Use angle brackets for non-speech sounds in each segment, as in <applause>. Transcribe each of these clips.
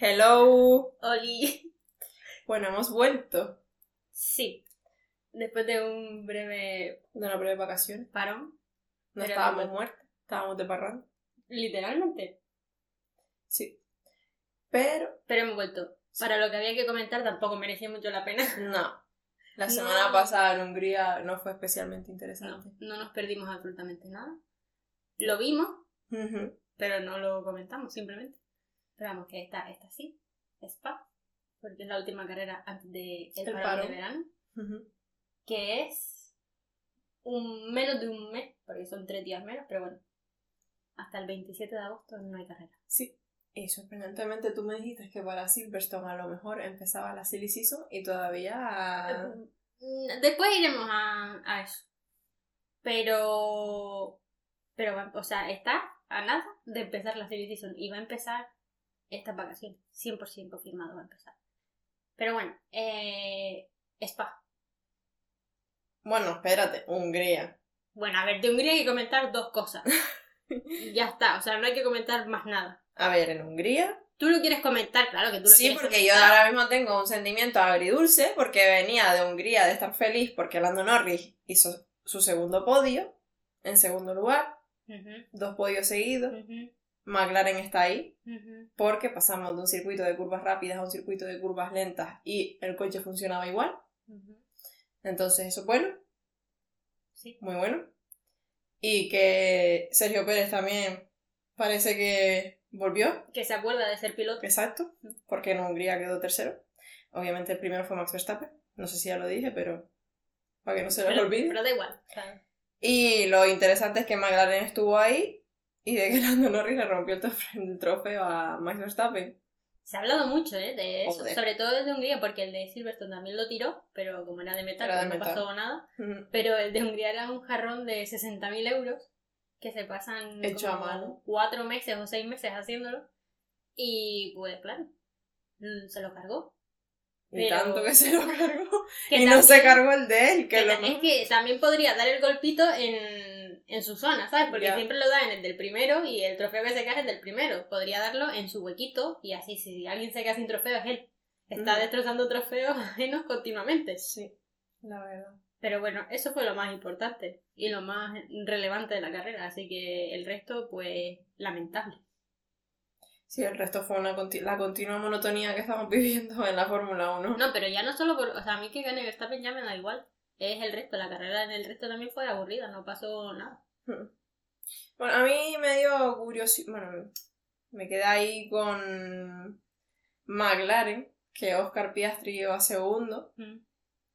Hello. Oli. Bueno, hemos vuelto Sí. Después de un breve de una breve vacación. parón. No Pero estábamos muertos, estábamos de parranda. Literalmente. Sí. Pero, Pero hemos vuelto. Para lo que había que comentar tampoco merecía mucho la pena. <laughs> no. La semana No. pasada en Hungría no fue especialmente interesante. no nos perdimos absolutamente nada. Lo vimos, pero no lo comentamos simplemente. Pero vamos, que esta, esta sí. Spa. Porque es la última carrera antes de el paro. de verano. Que es un menos de un mes, porque son tres días menos, pero bueno. Hasta el 27 de agosto no hay carrera. Sí. Y sorprendentemente tú me dijiste que para Silverstone a lo mejor empezaba la silly season y todavía... Mm, Después iremos a, a eso. Pero. Pero, o sea, está a nada de empezar la serie season y va a empezar estas vacaciones. 100% confirmado va a empezar. Pero bueno, eh, Spa. Bueno, espérate, Hungría. Bueno, a ver, de Hungría hay que comentar dos cosas. <laughs> ya está, o sea, no hay que comentar más nada. A ver, en Hungría Tú lo quieres comentar, claro que tú lo Sí, quieres porque yo ahora mismo tengo un sentimiento agridulce porque venía de Hungría de estar feliz porque Lando Norris hizo su segundo podio en segundo lugar, dos podios seguidos. McLaren está ahí porque pasamos de un circuito de curvas rápidas a un circuito de curvas lentas y el coche funcionaba igual. Entonces eso es bueno, Sí. muy bueno. Y que Sergio Pérez también parece que volvió, Que se acuerda de ser piloto. exacto, porque en Hungría quedó tercero. Obviamente el primero fue Max Verstappen, no sé si ya lo dije, pero para que no se Pero, olvide. pero da igual. Y lo interesante es que McLaren estuvo ahí y de que <laughs> Lando Norris le rompió el, trof- el trofeo a Max Verstappen. Se ha hablado mucho ¿eh? de eso, Joder. sobre todo el de Hungría, porque el de Silverstone también lo tiró, pero como era de metal, Era de pues no metal. pasó nada. Pero el de Hungría era un jarrón de 60.000 euros que se pasan Hecho a como mano. cuatro meses o seis meses haciéndolo. Y pues claro, se lo cargó. Y Pero- tanto que se lo cargó. Que y no se cargó el de él, que, que lo es que también podría dar el golpito en, en su zona, ¿sabes? Porque siempre lo da en el del primero y el trofeo que se cae es el del primero. Podría darlo en su huequito y así, si alguien se queda sin trofeo es él. Está Ujú. destrozando trofeos <laughs> ajenos continuamente. Sí, la verdad. Pero bueno, eso fue lo más importante y lo más relevante de la carrera, así que el resto, pues, lamentable. Sí, el resto fue una la continua monotonía que estamos <laughs> viviendo en la Fórmula 1. No, pero ya no solo por. O sea, a mí que gane Verstappen ya me da igual. Es el resto, la carrera en el resto también fue aburrida, no pasó nada. Bueno, a mí me dio curiosidad. Bueno, me quedé ahí con McLaren, que Oscar Piastri iba segundo Mm.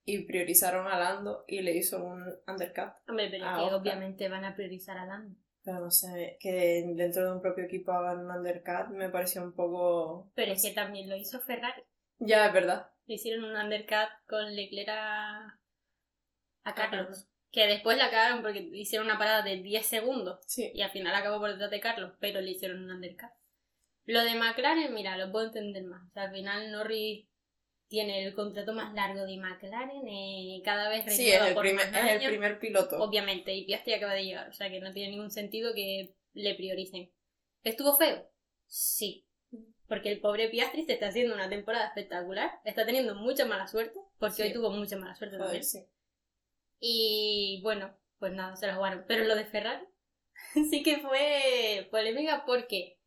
y priorizaron a Lando y le hizo un undercut. Hombre, pero es que Oscar. obviamente van a priorizar a Lando. Pero no sé, que dentro de un propio equipo hagan un undercut me pareció un poco. Pero es que también lo hizo Ferrari. Ya, es verdad. Le hicieron un undercut con Leclerc a, a Carlos. Que después la cagaron porque hicieron una parada de 10 segundos. Sí. Y al final acabó por detrás de Carlos, pero le hicieron un undercut. Lo de McLaren, mira, lo puedo entender más. O sea, al final Norris tiene el contrato más largo de McLaren, eh, cada vez Sí, es el, por primer, es el primer piloto. Obviamente, y Piastri acaba de llegar, o sea que no tiene ningún sentido que le prioricen. ¿Estuvo feo? Sí. Porque el pobre Piastri se está haciendo una temporada espectacular, está teniendo mucha mala suerte, porque Sí. hoy tuvo mucha mala suerte Joder, también. sí. Y bueno, pues nada, se la jugaron. Pero lo de Ferrari <laughs> sí que fue polémica porque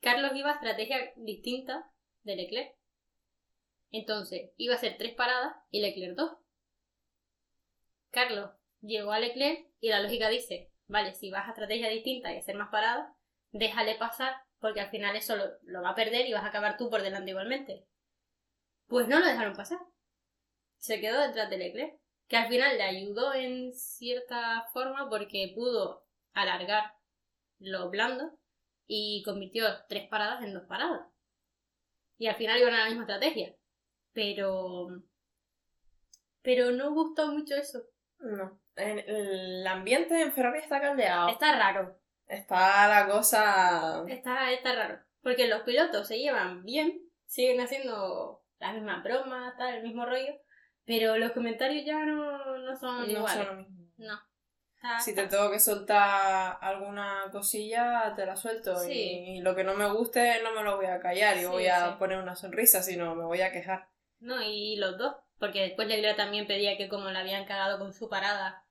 Carlos iba a estrategia distinta de Leclerc. Entonces, iba a hacer tres paradas y Leclerc dos. Carlos llegó a Leclerc y la lógica dice, vale, si vas a estrategia distinta y hacer más paradas, déjale pasar porque al final eso lo, lo va a perder y vas a acabar tú por delante igualmente. Pues no lo dejaron pasar. Se quedó detrás de Leclerc que al final le ayudó en cierta forma porque pudo alargar los blandos y convirtió tres paradas en dos paradas. Y al final iban a la misma estrategia. Pero... Pero no gustó mucho eso. No. El ambiente en Ferrari está caldeado. Está raro. Está la cosa. Está, está raro. Porque los pilotos se llevan bien, siguen haciendo las mismas bromas, tal, el mismo rollo. Pero los comentarios ya no, no son No iguales. son lo mismo. No. Está- Si te tengo que soltar alguna cosilla, te la suelto. Sí. Y, y lo que no me guste, no me lo voy a callar y Sí, voy a sí. poner una sonrisa, sino me voy a quejar. No, y los dos. Porque después Leclerc también pedía que como le habían cagado con su parada,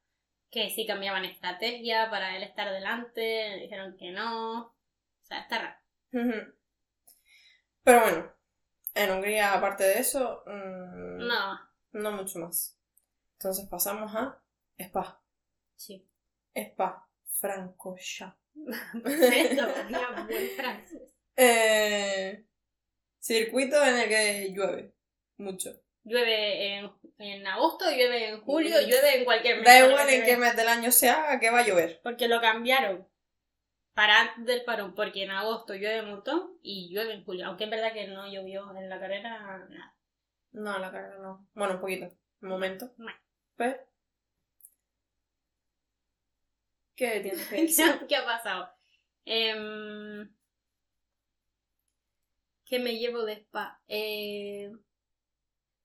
que sí cambiaban estrategia para él estar delante, dijeron que no. O sea, está raro. Pero bueno, en Hungría, aparte de eso, mm, No, no mucho más. Entonces pasamos a Spa. sí. Spa, buen francés. <laughs> Eh, circuito en el que llueve mucho. Llueve en, en agosto, llueve en julio, llueve en cualquier mes. Da igual en qué mes del año se haga, que va a llover. Porque lo cambiaron para antes del parón, porque en agosto llueve un montón y llueve en julio. Aunque es verdad que no llovió en la carrera nada. No, la carga no. Bueno, un poquito. Un momento. Pero... ¿Qué tienes que <laughs> decir? ¿Qué ha pasado? Em, ¿Qué me llevo de spa? Eh,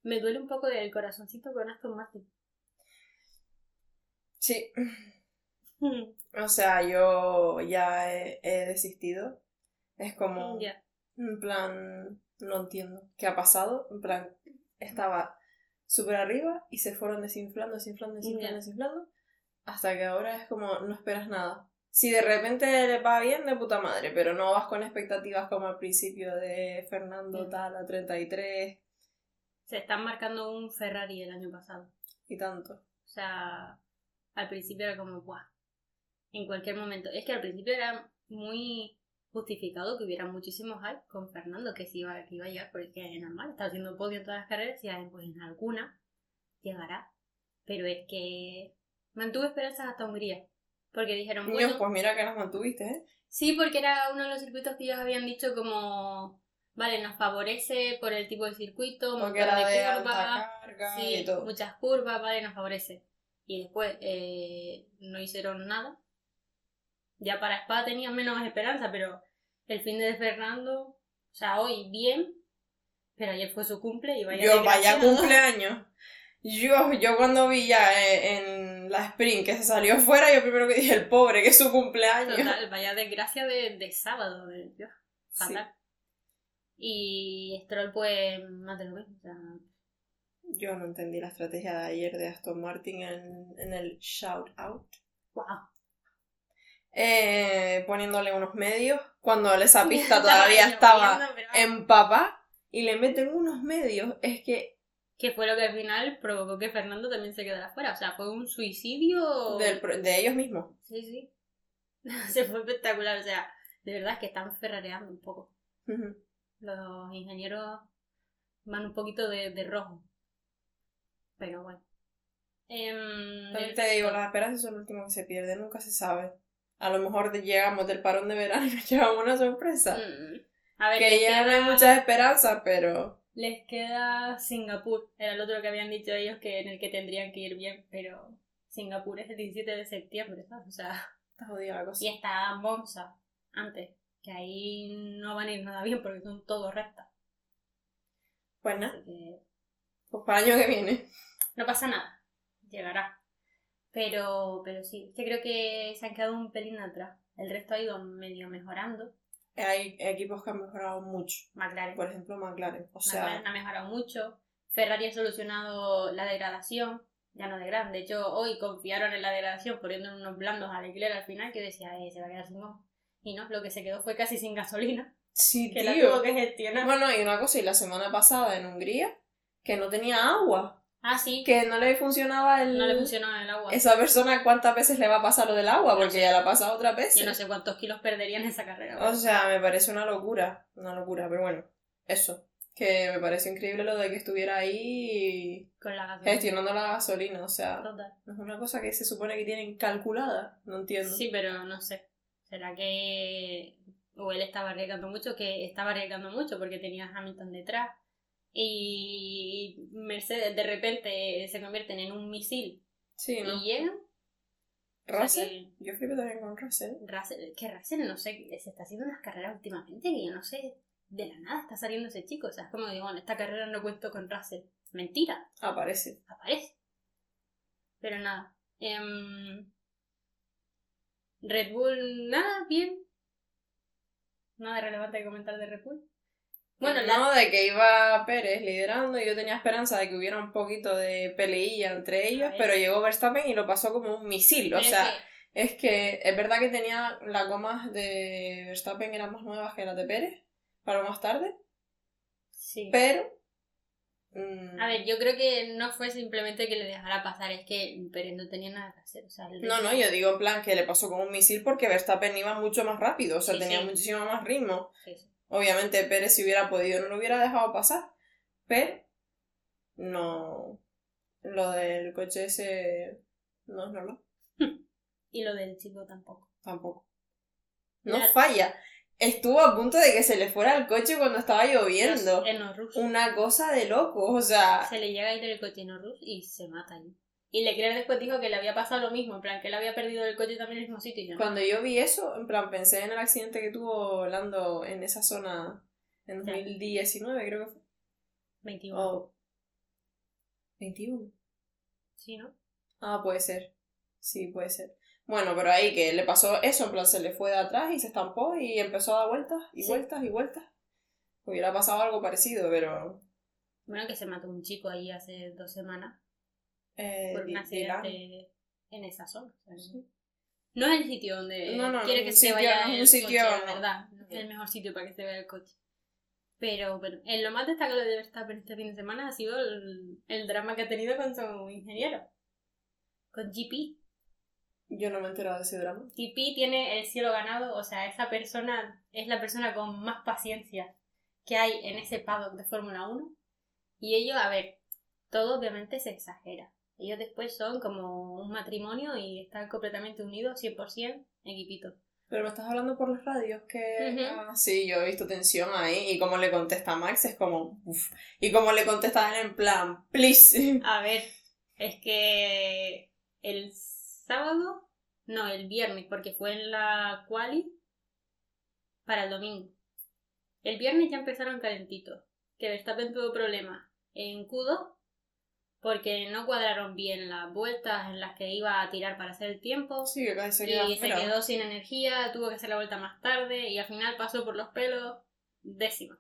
me duele un poco el corazoncito con Aston Martin. Sí. <laughs> O sea, yo ya he, he desistido. Es como... Ya. En plan... No entiendo. ¿Qué ha pasado? En plan... Estaba súper arriba y se fueron desinflando, desinflando, desinflando, desinflando. Hasta que ahora es como no esperas nada. Si de repente le va bien, de puta madre, pero no vas con expectativas como al principio de Fernando tal a 33 Se están marcando un Ferrari el año pasado. y tanto. O sea, al principio era como, ¡buah! En cualquier momento. Es que al principio era muy justificado que hubiera muchísimos hype con Fernando, que sí iba, que iba a llegar, porque es normal, está haciendo podio en todas las carreras y pues en alguna llegará. Pero es que mantuve esperanzas hasta Hungría. Porque dijeron, bueno, Dios, pues mira que las mantuviste, ¿eh? Sí, porque era uno de los circuitos que ellos habían dicho como, vale, nos favorece por el tipo de circuito, un montón de curvas, sí, muchas curvas, vale, nos favorece. Y después eh, no hicieron nada. Ya para Spa tenían menos esperanza, pero el fin de Fernando, o sea, hoy bien, pero ayer fue su cumple y vaya Yo, vaya cumpleaños. Yo, yo cuando vi ya eh, en la sprint que se salió fuera, yo primero que dije, el pobre, que es su cumpleaños. Total, vaya desgracia de, de sábado, de Dios, Sí. fatal. Y Stroll pues más de lo mismo, Yo no entendí la estrategia de ayer de Aston Martin en, en el shout out. wow. Eh, poniéndole unos medios cuando esa <laughs> pista todavía estaba pero- en papá y le meten unos medios. Es que Que fue lo que al final provocó que Fernando también se quedara fuera. O sea, fue un suicidio. del de ellos mismos. Sí, sí. <laughs> Se fue espectacular. O sea, de verdad es que están ferrareando un poco. Los ingenieros van un poquito de, de rojo. Pero bueno. Em, También te digo, las esperanzas son lo último que se pierde, nunca se sabe. A lo mejor llegamos del parón de verano y nos <laughs> llevamos una sorpresa. Mm. A ver, que ya no hay muchas esperanzas, pero... Les queda Singapur. Era el otro que habían dicho ellos que en el que tendrían que ir bien, pero Singapur es el 17 de septiembre, ¿sabes? O sea, Está jodida la cosa. y está Monza antes, que ahí no van a ir nada bien porque son todos rectas. Pues nada, que pues para el año que viene. no pasa nada, llegará. Pero, pero sí, que creo que se han quedado un pelín atrás. El resto ha ido medio mejorando. Hay equipos que han mejorado mucho. McLaren, Por ejemplo, McLaren. O sea, McLaren ha mejorado mucho. Ferrari ha solucionado la degradación, ya no de gran. De hecho, hoy confiaron en la degradación poniendo unos blandos a Leclerc al final que decía, eh, se va a quedar sin goma. Y no, lo que se quedó fue casi sin gasolina, sí, que la tío. tuvo que gestionar. Bueno, y una cosa, y la semana pasada en Hungría, que no tenía agua. ah, sí, Que no le funcionaba el... no le funcionó el agua. Esa persona, ¿cuántas veces le va a pasar lo del agua? No Porque sé. ya la ha pasado otras veces. Yo no sé cuántos kilos perdería en esa carrera. O sea, me parece una locura. Una locura, pero bueno. Eso. Que me parece increíble lo de que estuviera ahí con la gasolina. gestionando la gasolina. O sea, Total. no es una cosa que se supone que tienen calculada. No entiendo. Sí, pero no sé. ¿Será que o él estaba arriesgando mucho? Que estaba arriesgando mucho porque tenía a Hamilton detrás. Y Mercedes de repente se convierten en un misil Sí, ¿no? y llegan. O sea Russell. que Yo flipé también con Russell. Russell, que Russell, no sé, se está haciendo unas carreras últimamente que yo no sé, de la nada está saliendo ese chico. O sea, es como digo, en esta carrera no cuento con Russell. Mentira, Aparece. aparece. Pero nada. em, Red Bull, nada, bien. Nada relevante que comentar de Red Bull. Bueno, no, de que iba Pérez liderando y yo tenía esperanza de que hubiera un poquito de peleilla entre ellos, pero llegó Verstappen y lo pasó como un misil. O sea, es que es verdad que tenía las gomas de Verstappen eran más nuevas que las de Pérez, para más tarde, sí. pero... mm, A ver, yo creo que no fue simplemente que le dejara pasar, es que Pérez no tenía nada que hacer. O sea, el No, no, yo digo en plan que le pasó como un misil porque Verstappen iba mucho más rápido, o sea, Sí, tenía muchísimo más ritmo. Obviamente Pérez si hubiera podido no lo hubiera dejado pasar, pero no... Lo del coche ese no es normal, <laughs> Y lo del chico tampoco. tampoco. No La- falla. Estuvo a punto de que se le fuera el coche cuando estaba lloviendo. En. Una cosa de loco, o sea... Se le llega a ir el coche en Norrus y se mata ahí. Y Leclerc después dijo que le había pasado lo mismo, en plan que él había perdido el coche también en el mismo sitio. No. Cuando yo vi eso, en plan, pensé en el accidente que tuvo Lando en esa zona en Ya. 2019, creo que fue. 21. O... 21. Sí, ¿no? Ah, puede ser. Sí, puede ser. Bueno, pero ahí que le pasó eso, en plan, se le fue de atrás y se estampó y empezó a dar vueltas y Sí. vueltas y vueltas. Hubiera pasado algo parecido, pero... Bueno, que se mató un chico ahí hace dos semanas Eh, por un accidente en esa zona. Sí. No es el sitio donde No, no, quiere que se sitio- vaya no el sitio- coche, verdad. No es el mejor sitio para que se vea el coche. Pero bueno, en lo más destacado de Verstappen este fin de semana ha sido el, el drama que ha tenido con su ingeniero. Con GP. Yo no me he enterado de ese drama. GP tiene el cielo ganado, o sea, esa persona es la persona con más paciencia que hay en ese paddock de Fórmula 1. Y ellos, a ver, todo obviamente se exagera. Ellos después son como un matrimonio y están completamente unidos, 100% equipito. Pero me estás hablando por las radios que... Ah, sí, yo he visto tensión ahí y como le contesta Max es como... uf. Y como le contesta a él en plan, please. <laughs> A ver, es que el sábado, no, el viernes, porque fue en la quali para el domingo. El viernes ya empezaron calentitos, que Verstappen tuvo problemas en Q2 porque no cuadraron bien las vueltas en las que iba a tirar para hacer el tiempo Sí, casi se queda y se fuera. quedó sin energía, tuvo que hacer la vuelta más tarde y al final pasó por los pelos décima.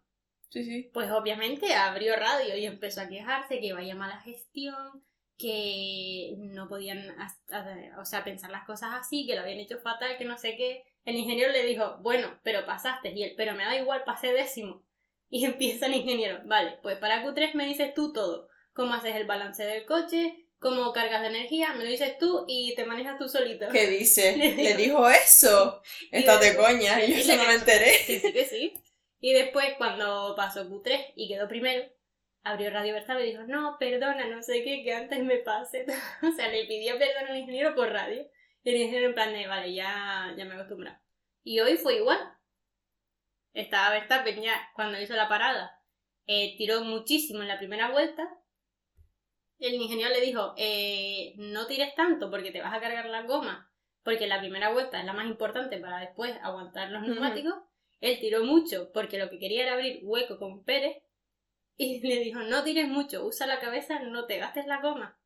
Sí, sí. Pues obviamente abrió radio y empezó a quejarse que vaya mala gestión, que no podían o sea, pensar las cosas así, que lo habían hecho fatal, que no sé qué. El ingeniero le dijo, bueno, pero pasaste, y él, pero me da igual, pasé décimo. Y <laughs> empieza el ingeniero, vale, pues para Q3 me dices tú todo, cómo haces el balance del coche, cómo cargas de energía, me lo dices tú y te manejas tú solito. ¿Qué dice? <laughs> Le ¿Le dijo- eso? Estás de coña, yo <laughs> eso no me enteré. <laughs> Que sí, que sí. Y después, cuando pasó Q3 y quedó primero, abrió Radio Verstappen y dijo, no, perdona, no sé qué, que antes me pase. o sea, le pidió perdón al ingeniero por radio. Y el ingeniero en plan de, vale, ya, ya me he acostumbrado. Y hoy fue igual. Estaba Verstappen ya, cuando hizo la parada, eh, tiró muchísimo en la primera vuelta. El ingeniero le dijo, eh, no tires tanto porque te vas a cargar las gomas, porque la primera vuelta es la más importante para después aguantar los neumáticos. Él tiró mucho porque lo que quería era abrir hueco con Pérez. Y <laughs> le dijo, no tires mucho, usa la cabeza, no te gastes la goma.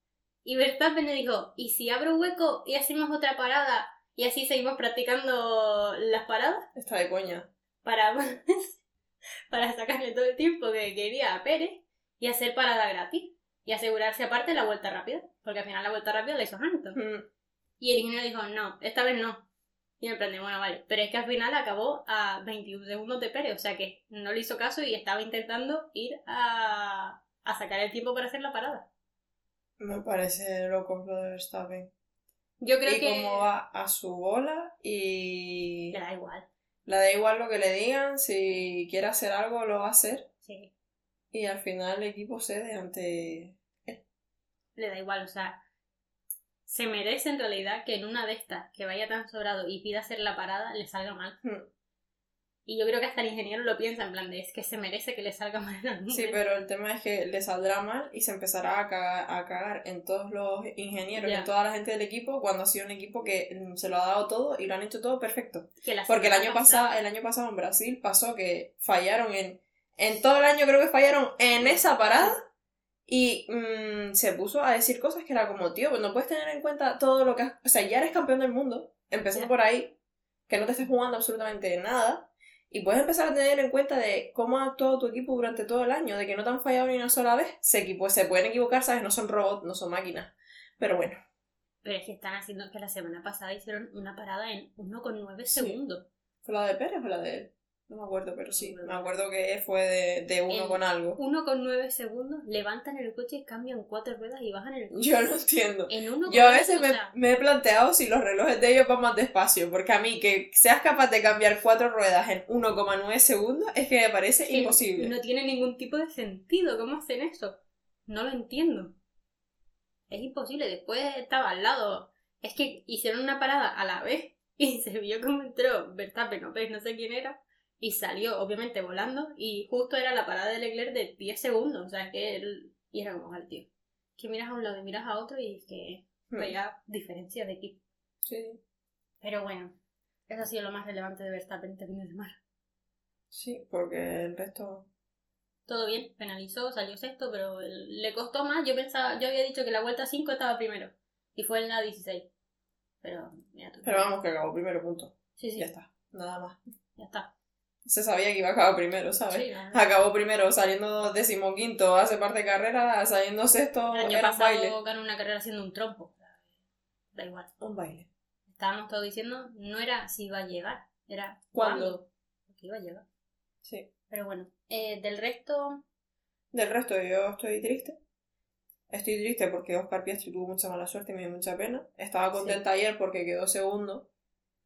Y Verstappen le dijo, ¿y si abro hueco y hacemos otra parada? Y así seguimos practicando las paradas Está de coña. para, <laughs> para sacarle todo el tiempo que quería a Pérez y hacer parada gratis. Y asegurarse aparte la vuelta rápida. Porque al final la vuelta rápida la hizo Hamilton. Mm. Y el ingeniero dijo, no, esta vez no. Y me plan bueno, vale. Pero es que al final acabó a 21 segundos de Pérez. O sea que no le hizo caso y estaba intentando ir a, a sacar el tiempo para hacer la parada. Me parece loco lo de Verstappen. Yo creo y que... cómo va a su bola y... Le da igual. Le da igual lo que le digan, si quiere hacer algo lo va a hacer. Sí. Y al final el equipo cede ante... Le da igual, o sea... Se merece en realidad que en una de estas que vaya tan sobrado y pida hacer la parada le salga mal. Hmm. Y yo creo que hasta el ingeniero lo piensa en plan de es que se merece que le salga mal Sí, pero el tema es que le saldrá mal y se empezará a cagar, a cagar en todos los ingenieros y Ya. en toda la gente del equipo cuando ha sido un equipo que se lo ha dado todo y lo han hecho todo perfecto. Porque el año pasado, el año pasado en Brasil pasó que fallaron en... En todo el año creo que fallaron en esa parada Y mm, se puso a decir cosas que era como, tío, pues no puedes tener en cuenta todo lo que has... O sea, ya eres campeón del mundo, empezando por ahí, que no te estés jugando absolutamente nada. Y puedes empezar a tener en cuenta de cómo ha actuado tu equipo durante todo el año, de que no te han fallado ni una sola vez. Se, equipo, se pueden equivocar, ¿sabes? No son robots, no son máquinas. Pero bueno, Pero es que están haciendo que la semana pasada hicieron una parada en 1,9 Sí. segundos. ¿fue la de Pérez o la de él? No me acuerdo, pero sí. No me Me acuerdo que fue de, de uno con algo. 1,9 segundos, levantan el coche, cambian cuatro ruedas y bajan el coche. Yo no entiendo. En 1,9 Yo a veces me, me he planteado si los relojes de ellos van más despacio, porque a mí que seas capaz de cambiar cuatro ruedas en 1,9 segundos es que me parece imposible. No tiene ningún tipo de sentido. ¿Cómo hacen eso? No lo entiendo. Es imposible. Después estaba al lado. Es que hicieron una parada a la vez <laughs> y se vio cómo entró Verstappen o Pérez, no sé quién era, y salió, obviamente, volando. Y justo era la parada de Leclerc de 10 segundos. O sea, que él. Y era como al tío. Que miras a un lado y miras a otro y es que Hmm. veía diferencias de equipo. Sí, Pero bueno, eso ha sido lo más relevante de Verstappen este fin de semana. sí, porque el resto... Todo bien, penalizó, salió sexto, pero le costó más. Yo pensaba, yo había dicho que la vuelta 5 estaba primero. Y fue en la 16. Pero, mira tú. Pero vamos, que acabó primero, punto. Sí, sí, Ya está, nada más. ya está. Se sabía que iba a acabar primero, ¿sabes? Sí. Acabó primero saliendo decimoquinto, hace parte de carrera, saliendo sexto, el año era un baile. pasado ganó una carrera haciendo un trompo. Da igual. Un baile. Estábamos todos diciendo, no era si iba a llegar, era ¿Cuándo? cuándo. Porque iba a llegar. Sí. Pero bueno, eh, del resto, Del resto yo estoy triste. Estoy triste porque Oscar Piastri tuvo mucha mala suerte y me dio mucha pena. Estaba contenta ayer porque quedó segundo.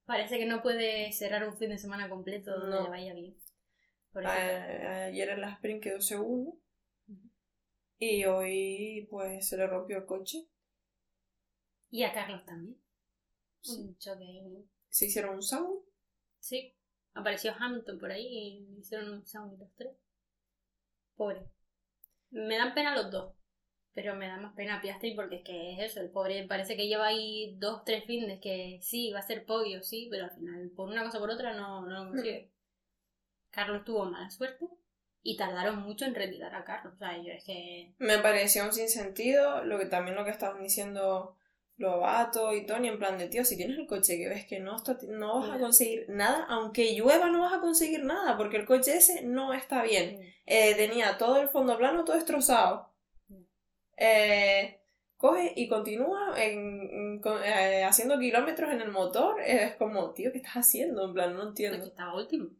Parece que no puede cerrar un fin de semana completo donde No. le vaya bien. Por eso, A- ayer en la sprint quedó segundo. Y hoy pues se le rompió el coche. Y a Carlos también. Sí. Un choque ahí. Se hicieron un sound. Sí, apareció Hamilton por ahí y hicieron un sound los tres. Pobre. Me dan pena los dos, pero me da más pena Piastri porque es que es eso, el pobre parece que lleva ahí dos, tres fines que sí, va a ser podio, sí, pero al final por una cosa o por otra no, no lo consigue. Carlos tuvo mala suerte y tardaron mucho en retirar a Carlos. O sea, yo es que... Me pareció un sinsentido. Lo que también lo que estaban diciendo Lobato y Tony, en plan de tío, si tienes el coche que ves que no, está, no vas a conseguir nada, aunque llueva no vas a conseguir nada, porque el coche ese no está bien. Eh, tenía todo el fondo plano, todo destrozado. Eh, coge y continúa en- eh, haciendo kilómetros en el motor. Es como, tío, ¿qué estás haciendo? En plan, no entiendo. estaba último.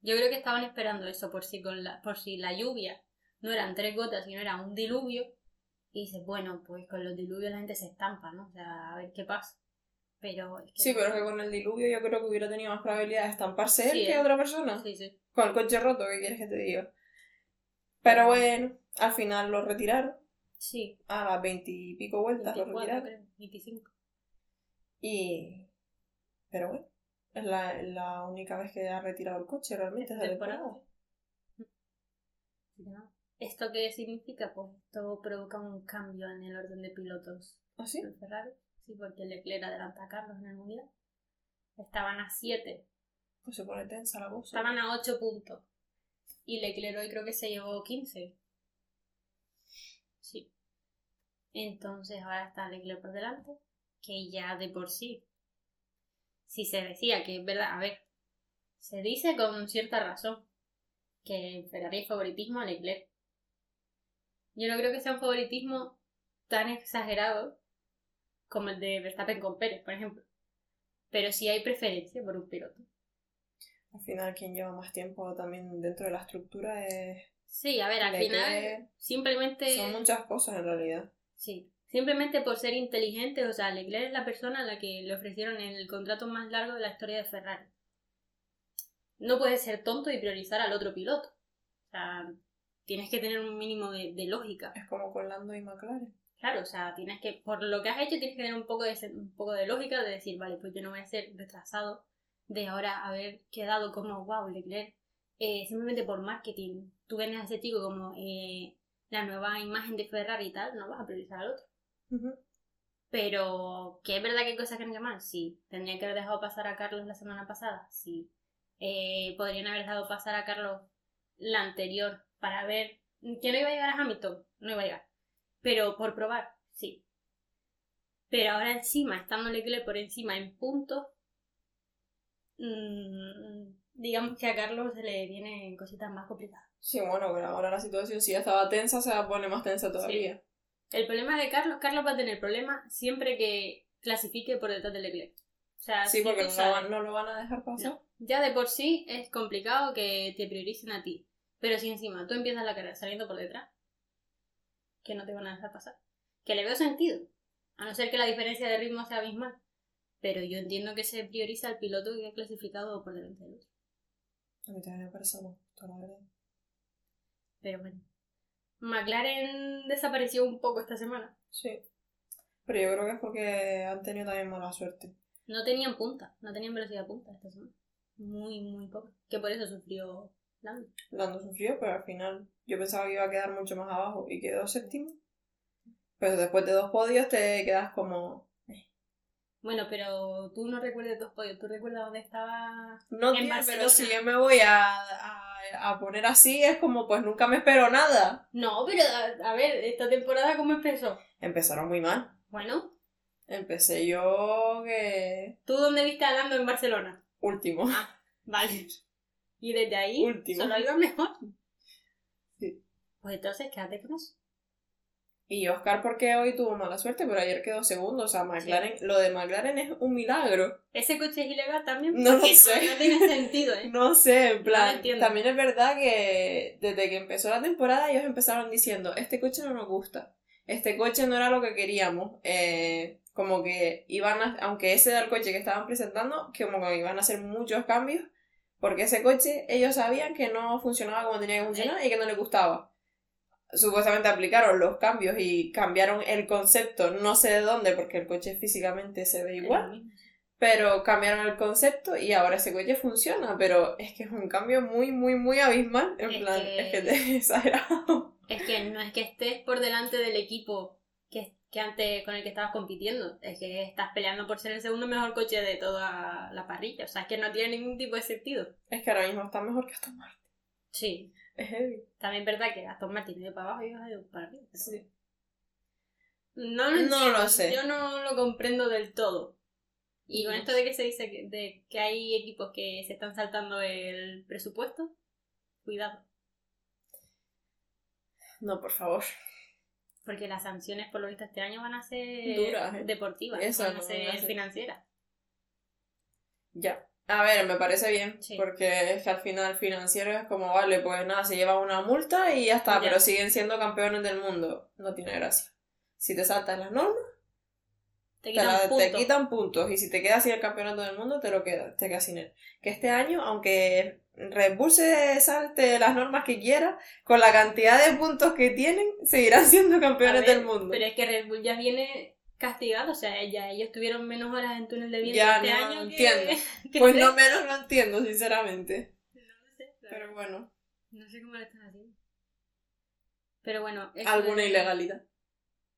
Yo creo que estaban esperando eso por si con la, por si la lluvia no eran tres gotas, sino era un diluvio. Y dices, bueno, pues con los diluvios la gente se estampa, ¿no? O sea, a ver qué pasa. Pero es que... Sí, pero es que con el diluvio yo creo que hubiera tenido más probabilidad de estamparse él Sí, que ¿eh? otra persona. Sí, sí. Con el coche roto, ¿qué quieres que te diga? Pero bueno, al final lo retiraron. Sí. A las veintipico vueltas lo 24, retiraron. creo. 25. Y. Pero bueno, es la, la única vez que ha retirado el coche realmente esta temporada. Nada. ¿Esto qué significa? Pues esto provoca un cambio en el orden de pilotos ¿Ah, sí? Ferrari. Sí, porque Leclerc adelanta a Carlos en el Mundial. Estaban a 7 Pues se pone tensa la cosa. Estaban a 8 puntos. Y Leclerc hoy creo que se llevó 15. Sí. Entonces ahora está Leclerc por delante. Que ya de por sí. Si se decía que es verdad, a ver. Se dice con cierta razón que Ferrari favoritismo a Leclerc. Yo no creo que sea un favoritismo tan exagerado como el de Verstappen con Pérez, por ejemplo. Pero sí hay preferencia por un piloto. Al final, quien lleva más tiempo también dentro de la estructura es. Sí, a ver, al final simplemente... Son muchas cosas en realidad. Sí, simplemente por ser inteligente, o sea, Leclerc es la persona a la que le ofrecieron el contrato más largo de la historia de Ferrari. No puedes ser tonto y priorizar al otro piloto. O sea, tienes que tener un mínimo de, de lógica. Es como con Lando y McLaren. Claro, o sea, tienes que, por lo que has hecho, tienes que tener un poco de, un poco de lógica de decir, vale, pues yo no voy a ser retrasado de ahora haber quedado como, wow, Leclerc, eh, simplemente por marketing. Tú ves a ese chico como eh, la nueva imagen de Ferrari y tal, no vas a priorizar al otro. Pero, ¿que es verdad que hay cosas que han llamado? Sí. ¿Tendrían que haber dejado pasar a Carlos la semana pasada? Sí. Eh, ¿Podrían haber dejado pasar a Carlos la anterior para ver Que no iba a llegar a Hamilton, no iba a llegar. Pero por probar, sí. Pero ahora encima, estando Leclerc por encima en puntos, mm, digamos que a Carlos se le vienen cositas más complicadas. Sí, bueno, pero ahora la situación si ya estaba tensa, se va a poner más tensa todavía. El problema de Carlos, Carlos va a tener problemas siempre que clasifique por detrás de Leclerc. O sea, Sí, porque no, sabes- lo van- no lo van a dejar pasar. No. Ya de por sí es complicado que te prioricen a ti. Pero si encima tú empiezas la carrera saliendo por detrás, que no te van a dejar pasar. Que le veo sentido. A no ser que la diferencia de ritmo sea abismal. Pero yo entiendo que se prioriza al piloto que ha clasificado por delante del otro. A mí también me parece muy justo, la verdad. Pero bueno. McLaren desapareció un poco esta semana. Sí. Pero yo creo que es porque han tenido también mala suerte. No tenían punta, no tenían velocidad punta esta semana. Muy, muy poca. Que por eso sufrió Lando. Lando sufrió, pero al final yo pensaba que iba a quedar mucho más abajo y quedó séptimo. Pero después de dos podios te quedas como... Bueno, pero tú no recuerdas dos podios, tú recuerdas dónde estaba No En Barcelona. pero si yo me voy a, a, a poner así es como pues nunca me espero nada. No, pero a, a ver, esta temporada ¿cómo empezó? Empezaron muy mal. Bueno, Empecé yo que... ¿tú dónde viste a Lando en Barcelona? Último. Ah, vale. <laughs> Y desde ahí Último. solo ha ido mejor. Sí. Pues entonces quédate con eso. Y Oscar porque hoy tuvo mala suerte, pero ayer quedó segundo. O sea, McLaren, lo de McLaren es un milagro. ¿Ese coche es ilegal también? No lo sé. No, tiene sentido, ¿eh? <laughs> No sé, en plan, también es verdad que desde que empezó la temporada ellos empezaron diciendo, este coche no nos gusta, este coche no era lo que queríamos, eh, como que iban a, aunque ese era el coche que estaban presentando, que como que iban a hacer muchos cambios, porque ese coche ellos sabían que no funcionaba como tenía que funcionar y que no les gustaba. Supuestamente aplicaron los cambios y cambiaron el concepto, no sé de dónde, porque el coche físicamente se ve igual. Pero cambiaron el concepto y ahora ese coche funciona, pero es que es un cambio muy, muy, muy abismal. En Es plan, que- es que te he <laughs> exagerado. Es que no es que estés por delante del equipo que, que antes con el que estabas compitiendo. Es que estás peleando por ser el segundo mejor coche de toda la parrilla. O sea, es que no tiene ningún tipo de sentido. Es que ahora mismo está mejor que Aston Martin. Sí. Es heavy. También es verdad que Aston Martin ha ido para abajo y ellos han ido para arriba. pero- Sí. No lo, No lo sé. Yo no lo comprendo del todo. Y con esto de que se dice que, de que hay equipos que se están saltando el presupuesto, cuidado. No, por favor. Porque las sanciones, por lo visto, este año van a ser Duras, ¿eh? deportivas, Eso van a no ser van a ser- financieras. Ya. A ver, me parece bien, Sí. porque es que al final financiero es como, vale, pues nada, se lleva una multa y ya está, Ya. pero siguen siendo campeones del mundo. No tiene gracia. Si te saltas las normas, Te te, quitan te puntos. quitan puntos y si te quedas sin el campeonato del mundo te lo quedas, te quedas sin él. Que este año, aunque Red Bull se salte las normas que quiera, con la cantidad de puntos que tienen, seguirán siendo campeones ver, del mundo. Pero es que Red Bull ya viene castigado, o sea, ya ellos tuvieron menos horas en túnel de viento Ya, este no año que- entiendo. <laughs> que Pues Red- no menos lo entiendo, sinceramente. No sé, Pero bueno, No sé cómo lo están haciendo. Pero bueno, alguna ilegalidad.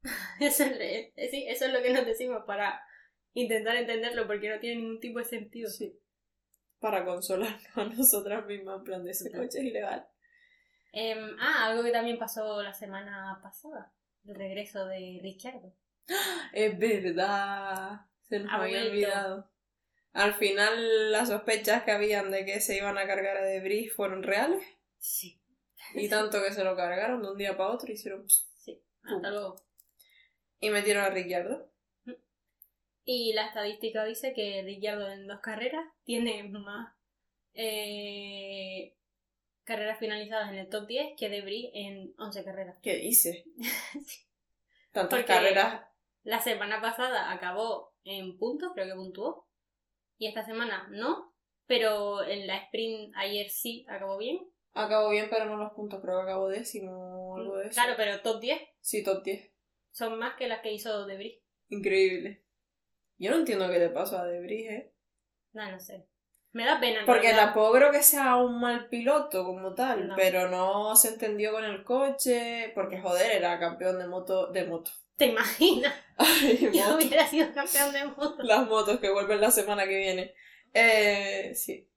<laughs> Eso es, eh, sí, eso es lo que nos decimos para intentar entenderlo, porque no tiene ningún tipo de sentido. Sí. Para consolarnos <laughs> a nosotras mismas, en plan de ese coche es ilegal. Em, ah, algo que también pasó la semana pasada, el regreso de Ricciardo. Es verdad. Se nos Ha había vuelto. olvidado. Al final, las sospechas que habían de que se iban a cargar a Debris fueron reales. Sí. Y tanto que se lo cargaron de un día para otro, hicieron. pss, Sí, hasta luego. Y metieron a Ricciardo. Y la estadística dice que Ricciardo en dos carreras tiene más eh, carreras finalizadas en el top 10 que Debris en 11 carreras. ¿Qué dice? <laughs> Tantas Porque- carreras. La semana pasada acabó en puntos, creo que puntuó. Y esta semana no. Pero en la sprint ayer sí acabó bien. Acabó bien, pero no los puntos. Creo que acabó décimo algo de eso. Claro, pero top 10 Sí, top 10. son más que las que hizo Debris. Increíble. Yo no entiendo qué le pasó a Debris, ¿eh? No, no sé. Me da pena. en Porque realidad. tampoco creo que sea un mal piloto como tal, No. pero no se entendió con el coche, porque joder, era campeón de moto, de moto. ¿Te imaginas? <laughs> Ay, <laughs> moto. hubiera sido campeón de moto. Las motos que vuelven la semana que viene. Eh, sí.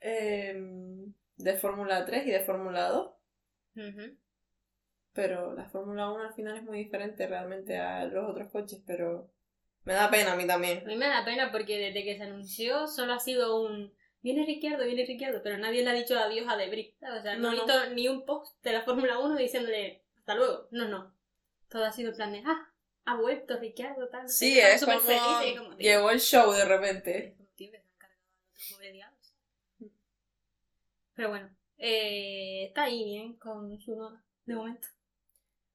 Eh, de Fórmula 3 y de Fórmula 2. Ujú. Pero la Fórmula 1 al final es muy diferente realmente a los otros coches, pero me da pena a mí también. A mí me da pena porque desde que se anunció solo ha sido un... Viene Ricciardo, viene Ricciardo, pero nadie le ha dicho adiós a Debris. O sea, no, No, he no. visto ni un post de la Fórmula 1 diciéndole hasta luego. No, no. Todo ha sido plan de, ah, ha vuelto Ricciardo, tal. Sí, qué, es estamos como y llegó el show de repente. Pero bueno, eh, está ahí bien con su nota, de momento.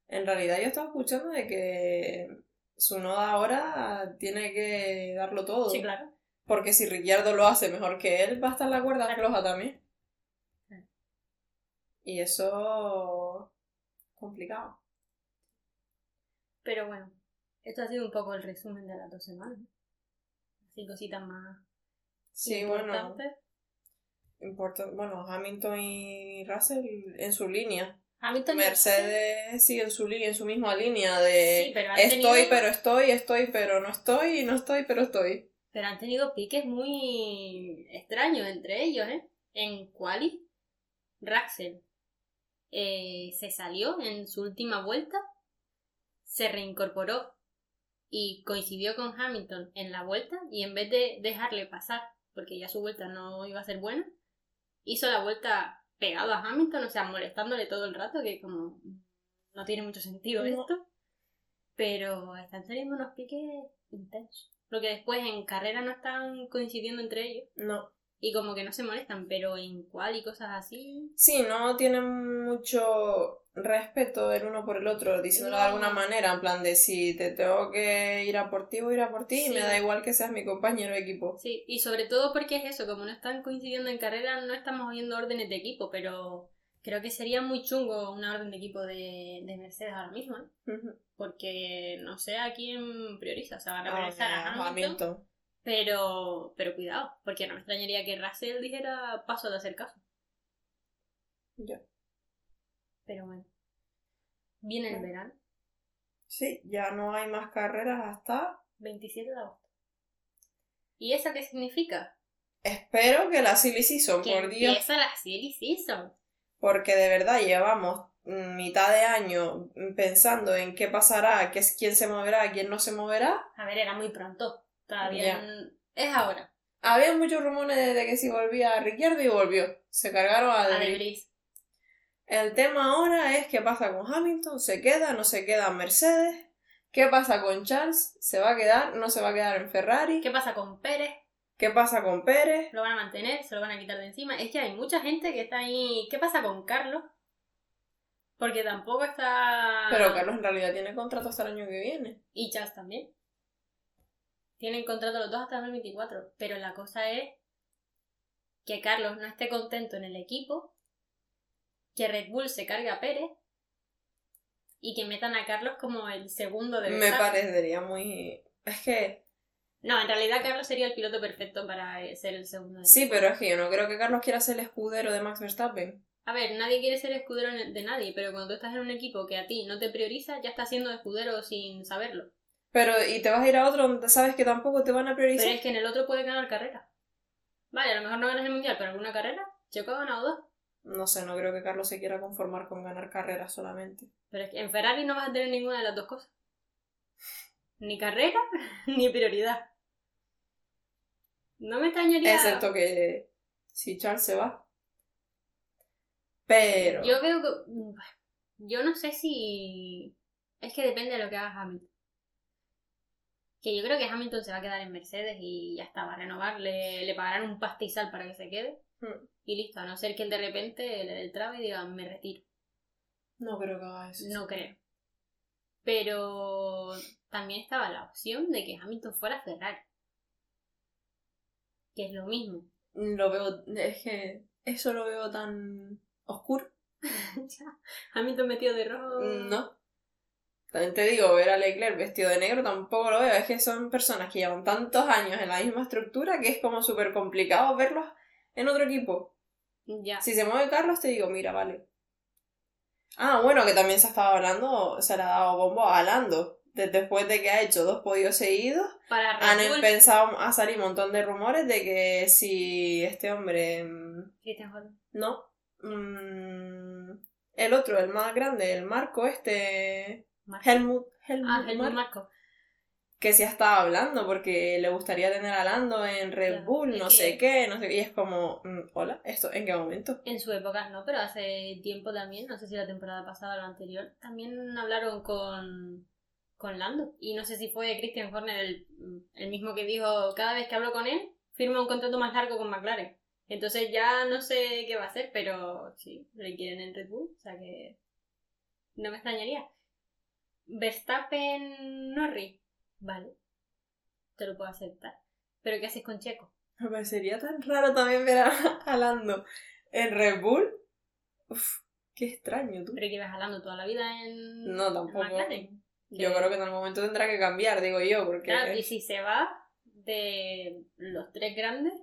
En realidad yo estaba escuchando de que su noda ahora tiene que darlo todo. Sí, claro. Porque si Ricciardo lo hace mejor que él, va a estar la cuerda Claro. floja también. Y eso... complicado. Pero bueno, esto ha sido un poco el resumen de las dos semanas. Así cositas más Sí, bueno, importantes. importa, bueno, Hamilton y Russell en su línea. Hamilton y Mercedes sigue en su línea, en su misma línea de Sí, pero han estoy, tenido- pero estoy, estoy, pero no estoy, y no estoy, pero estoy. pero han tenido piques muy extraños entre ellos, ¿eh? En Quali, Russell eh, se salió en su última vuelta, se reincorporó y coincidió con Hamilton en la vuelta y en vez de dejarle pasar, porque ya su vuelta no iba a ser buena, hizo la vuelta pegado a Hamilton, o sea, molestándole todo el rato, que como no tiene mucho sentido No. esto. Pero están teniendo unos piques intensos. Porque después en carrera no están coincidiendo entre ellos No. Y como que no se molestan, pero en cual y cosas así. Sí, no tienen mucho respeto el uno por el otro, diciéndolo de alguna manera, en plan de si te tengo que ir a por ti, voy a ir a por ti, y me da igual que seas mi compañero de equipo. Sí, y sobre todo porque es eso, como no están coincidiendo en carrera, no estamos oyendo órdenes de equipo, pero creo que sería muy chungo una orden de equipo de, de Mercedes ahora mismo, ¿eh? Porque no sé a quién prioriza, o sea, van a Ah, priorizar a Hamilton. Pero pero cuidado, porque no me extrañaría que Russell dijera paso de hacer caso. Ya. Pero bueno, viene el verano, Sí, ya no hay más carreras hasta... 27 de agosto. ¿Y eso qué significa? Espero que la Silly Season, Que por Dios. empieza la silly season. Porque de verdad llevamos mitad de año pensando en qué pasará, qué es, quién se moverá, quién no se moverá. A ver, era muy pronto. N- es ahora. Había muchos rumores de que si volvía Ricciardo y volvió. Se cargaron a A De De Vries. Vries. El tema ahora es qué pasa con Hamilton, se queda, no se queda en Mercedes. ¿Qué pasa con Charles? ¿Se va a quedar? ¿No se va a quedar en Ferrari? ¿Qué pasa con Pérez? ¿Qué pasa con Pérez? ¿Lo van a mantener? ¿Se lo van a quitar de encima? Es que hay mucha gente que está ahí. ¿Qué pasa con Carlos? Porque tampoco está. Pero Carlos en realidad tiene contrato hasta el año que viene. Y Charles también. Tienen contrato los dos hasta el 2024. Pero la cosa es que Carlos no esté contento en el equipo, que Red Bull se cargue a Pérez y que metan a Carlos como el segundo de Me parecería muy... Es que... No, en realidad Carlos sería el piloto perfecto para ser el segundo. del Sí, pero es que yo no creo que Carlos quiera ser el escudero de Max Verstappen. A ver, nadie quiere ser escudero de nadie, pero cuando tú estás en un equipo que a ti no te prioriza, ya estás siendo escudero sin saberlo. Pero, y te vas a ir a otro donde sabes que tampoco te van a priorizar. Pero es que en el otro puede ganar carrera. Vale, a lo mejor no ganas el mundial, pero alguna carrera, Checo ha ganado dos. No sé, no creo que Carlos se quiera conformar con ganar carreras solamente. Pero es que en Ferrari no vas a tener ninguna de las dos cosas. Ni carrera, <laughs> ni prioridad. No me extrañaría. Excepto que si Charles se va. Pero... Yo veo que. Yo no sé si. Es que depende de lo que haga Hamilton. Que yo creo que Hamilton se va a quedar en Mercedes y ya está, va a renovar. Le, le pagarán un pastizal para que se quede. Hmm. Y listo, a no ser que él de repente le dé el traba y diga, me retiro. No creo que haga eso. No creo. Pero también estaba la opción de que Hamilton fuera a Ferrari. Que es lo mismo. Lo veo... Es que eso lo veo tan oscuro. <laughs> Hamilton metido de rojo. No. También te digo, ver a Leclerc vestido de negro tampoco lo veo. Es que son personas que llevan tantos años en la misma estructura que es como súper complicado verlos en otro equipo. Ya. Si se mueve Carlos, te digo, mira, vale. Ah, bueno, que también se estaba hablando, se le ha dado bombo a Lando. De- Después de que ha hecho dos podios seguidos, Para han empezado a salir un montón de rumores de que si este hombre. mm, Christian Horner. No. mm, el otro, el más grande, el Marco, este. Marco. Helmut. Helmut, Ah, el Mar- Marco. que sí estaba hablando porque le gustaría tener a Lando en Red Claro, Bull, no que- sé qué, no sé qué. Y es como, mm, hola, ¿esto en qué momento? En su época no, pero hace tiempo también, no sé si la temporada pasada o la anterior, también hablaron con, con Lando. Y no sé si fue Christian Horner el, el mismo que dijo, cada vez que hablo con él, firma un contrato más largo con McLaren. Entonces ya no sé qué va a hacer, pero sí, le quieren en Red Bull, o sea que no me extrañaría. Verstappen Norris, vale, te lo puedo aceptar. Pero ¿qué haces con Checo? Me parecería tan raro también ver a, a Lando en Red Bull. Uf, qué extraño tú. Pero que ibas hablando toda la vida en, No, en tampoco. Yo creo que en algún momento tendrá que cambiar, digo yo, porque... Claro, y si se va de los tres grandes,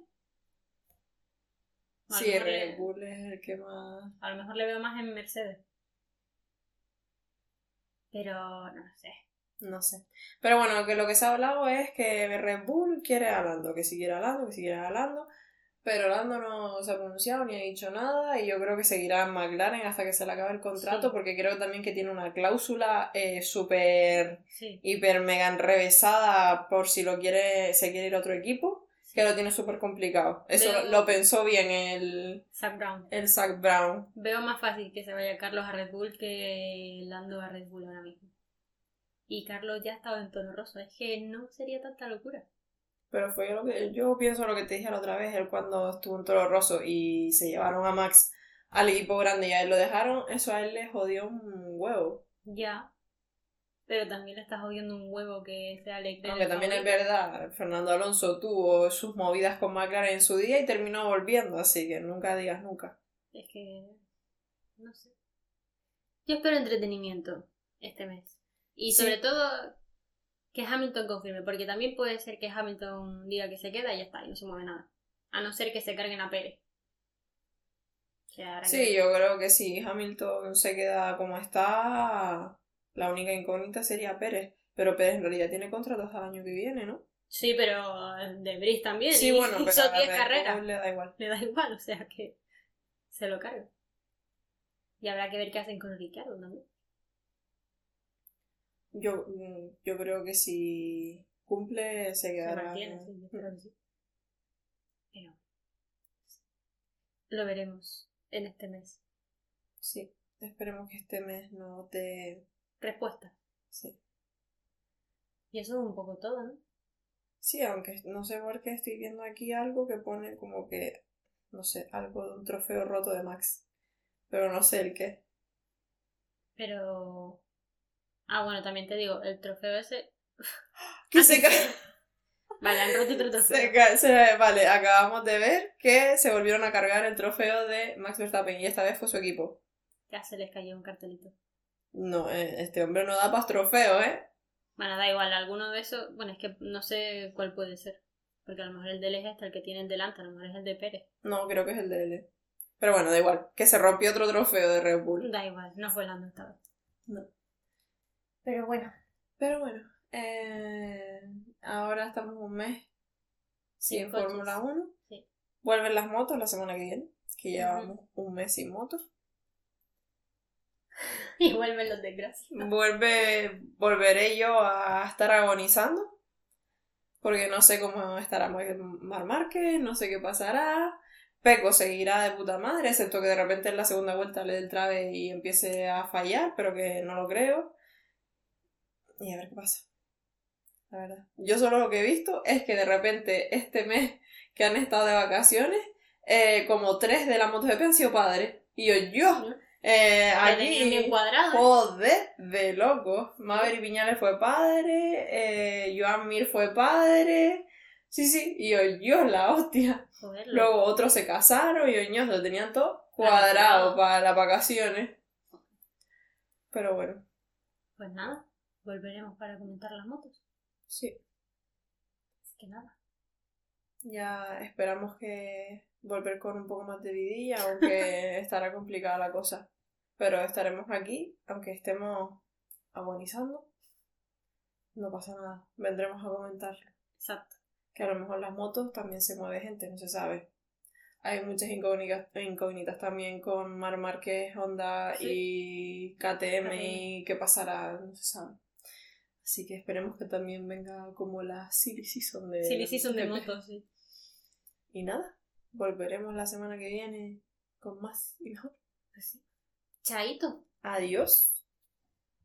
Sí, Red le- Bull es el que más... a lo mejor le veo más en Mercedes. Pero no sé. No sé. Pero bueno, que lo que se ha hablado es que Red Bull quiere a Lando, que si quiere a Lando, que si quiere a Lando. Pero Lando no se ha pronunciado ni ha dicho nada y yo creo que seguirá en McLaren hasta que se le acabe el contrato Sí. porque creo también que tiene una cláusula eh, súper, Sí. hiper, mega enrevesada por si lo quiere, se quiere ir a otro equipo, que lo tiene súper complicado. Eso Veo- lo, pensó bien el, Zach Brown. el Zach Brown. Veo más fácil que se vaya Carlos a Red Bull que Lando a Red Bull ahora mismo. Y Carlos ya ha estado en tono roso. Es que no sería tanta locura. Pero fue lo que yo pienso lo que te dije la otra vez, él cuando estuvo en Toro Rosso y se llevaron a Max al equipo grande y a él lo dejaron, eso a él le jodió un huevo. Ya. Pero también le estás jodiendo un huevo que sea Leclerc. Aunque también es verdad, Fernando Alonso tuvo sus movidas con McLaren en su día y terminó volviendo, así que nunca digas nunca. Es que. No sé. Yo espero entretenimiento este mes. Y Sí. sobre todo que Hamilton confirme, porque también puede ser que Hamilton diga que se queda y ya está, y no se mueve nada. A no ser que se carguen a Pérez. Sí, que- yo creo que si Hamilton se queda como está, la única incógnita sería Pérez. Pero Pérez en realidad tiene contrato hasta el año que viene, ¿no? Sí, pero de Brice también. Sí, y bueno, pero hizo a 10 Red carreras. Bull le da igual. Le da igual, o sea que se lo carga. Y habrá que ver qué hacen con Ricciardo también. Yo, mm, yo creo que si cumple se Se quedará. mantiene, sí, yo creo que sí. Pero lo veremos en este mes. Sí, esperemos que este mes no te... Respuesta. Sí. Y eso es un poco todo, ¿no? Sí, aunque no sé por qué estoy viendo aquí algo que pone como que, no sé, algo de un trofeo roto de Max. Pero no sé el qué. Pero. Ah, bueno, también te digo, el trofeo ese. <gasps> Que se <laughs> sí, ca- sí. Vale, han roto otro trofeo. se se- Vale, acabamos de ver que se volvieron a cargar el trofeo de Max Verstappen y esta vez fue su equipo. Ya se les cayó un cartelito. No, eh, este hombre no da para trofeo, ¿eh? Bueno, da igual, alguno de esos. Bueno, es que no sé cuál puede ser. Porque a lo mejor el de él es este, el que tienen delante, a lo mejor es el de Pérez. No, creo que es el de él. Pero bueno, da igual. Que se rompió otro trofeo de Red Bull. Da igual, no fue Lando esta vez. No. Pero bueno. Pero bueno, eh, ahora estamos un mes sin. Fórmula 1. Sí. Vuelven las motos la semana que viene, que llevamos un mes sin motos. <laughs> Y vuelven los desgracias. Vuelve, volveré yo a estar agonizando, porque no sé cómo estará Mar Márquez, no sé qué pasará. Peco seguirá de puta madre, excepto que de repente en la segunda vuelta le dé el trave y empiece a fallar, pero que no lo creo. Y a ver qué pasa. La verdad. Yo solo lo que he visto es que de repente este mes que han estado de vacaciones, eh, como tres de la MotoGP han sido padres. Y yo, yo. Eh, bien allí, cuadrada. joder, de loco. Maverick Viñales fue padre, eh, Joan Mir fue padre. Sí, sí, y yo, la hostia. Joder, Luego otros se casaron y ellos lo tenían todo Cuadrado. cuadrado para las vacaciones. Pero bueno, Pues nada, volveremos para comentar las motos. sí. Así que nada. Ya esperamos que volver con un poco más de vidilla, aunque <laughs> estará complicada la cosa. Pero estaremos aquí, aunque estemos agonizando. No pasa nada, vendremos a comentar. Exacto. Que a lo mejor las motos también se mueve gente, no se sabe. Hay muchas incógnitas, incógnitas también con Mar Márquez, Honda y KTM y qué pasará, no se sabe. Así que esperemos que también venga como la silly season de... Silly season de motos, sí. Y nada, volveremos la semana que viene con más y mejor. Chaito. Adiós.